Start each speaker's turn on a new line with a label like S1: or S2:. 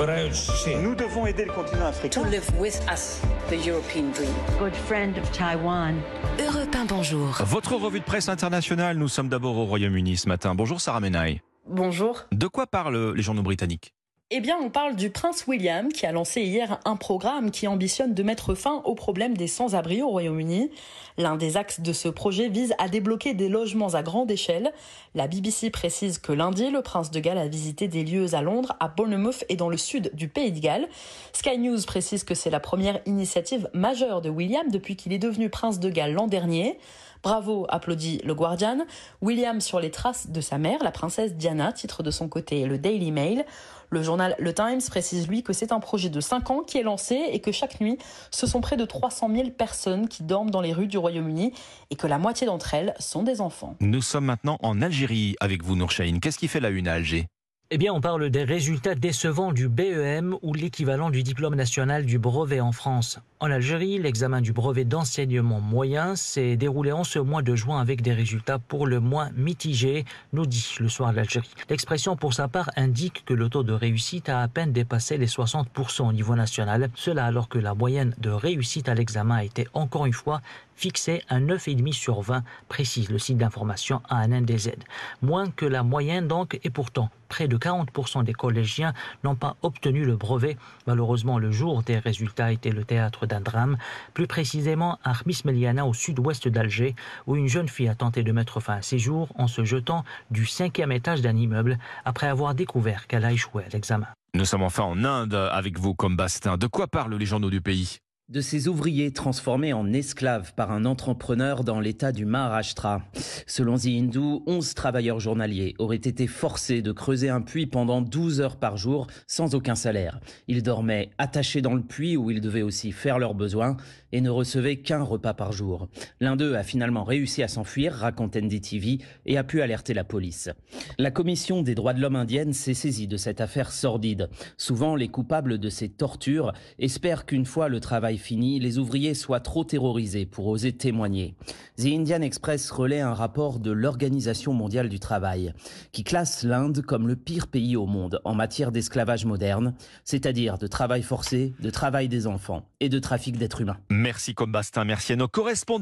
S1: Nous devons aider le continent africain.
S2: To live with us, the European dream.
S3: Good friend of Taiwan.
S4: Europe 1, bonjour.
S5: Votre revue de presse internationale, nous sommes d'abord au Royaume-Uni ce matin. Bonjour Sarah Menaille.
S6: Bonjour.
S5: De quoi parlent les journaux britanniques?
S6: Eh bien, on parle du prince William qui a lancé hier un programme qui ambitionne de mettre fin au problème des sans-abri au Royaume-Uni. L'un des axes de ce projet vise à débloquer des logements à grande échelle. La BBC précise que lundi, le prince de Galles a visité des lieux à Londres, à Bournemouth et dans le sud du pays de Galles. Sky News précise que c'est la première initiative majeure de William depuis qu'il est devenu prince de Galles l'an dernier. Bravo, applaudit le Guardian. William sur les traces de sa mère, la princesse Diana, titre de son côté le Daily Mail. Le journal Le Times précise lui que c'est un projet de 5 ans qui est lancé et que chaque nuit, ce sont près de 300 000 personnes qui dorment dans les rues du Royaume-Uni et que la moitié d'entre elles sont des enfants.
S5: Nous sommes maintenant en Algérie avec vous, Nourchaïn. Qu'est-ce qui fait la une à Alger?
S7: Eh bien, on parle des résultats décevants du BEM ou l'équivalent du diplôme national du brevet en France. En Algérie, l'examen du brevet d'enseignement moyen s'est déroulé en ce mois de juin avec des résultats pour le moins mitigés, nous dit le soir l'Algérie. L'expression, pour sa part, indique que le taux de réussite a à peine dépassé les 60% au niveau national. Cela alors que la moyenne de réussite à l'examen a été encore une fois fixée à 9,5 sur 20, précise le site d'information ANNDZ. Moins que la moyenne donc, et pourtant, près de 40% des collégiens n'ont pas obtenu le brevet. Malheureusement, le jour des résultats était le théâtre d'un drame, plus précisément à Armis Meliana au sud-ouest d'Alger, où une jeune fille a tenté de mettre fin à ses jours en se jetant du cinquième étage d'un immeuble après avoir découvert qu'elle a échoué à l'examen.
S5: Nous sommes enfin en Inde avec vous comme Bastin. De quoi parlent les journaux du pays?
S8: De ces ouvriers transformés en esclaves par un entrepreneur dans l'état du Maharashtra. Selon The Hindu, 11 travailleurs journaliers auraient été forcés de creuser un puits pendant 12 heures par jour sans aucun salaire. Ils dormaient attachés dans le puits où ils devaient aussi faire leurs besoins et ne recevaient qu'un repas par jour. L'un d'eux a finalement réussi à s'enfuir, raconte NDTV, et a pu alerter la police. La commission des droits de l'homme indienne s'est saisie de cette affaire sordide. Souvent, les coupables de ces tortures espèrent qu'une fois le travail les ouvriers soient trop terrorisés pour oser témoigner. The Indian Express relaie un rapport de l'Organisation mondiale du travail, qui classe l'Inde comme le pire pays au monde en matière d'esclavage moderne, c'est-à-dire de travail forcé, de travail des enfants et de trafic d'êtres humains.
S5: Merci Combastin, merci à nos correspondants.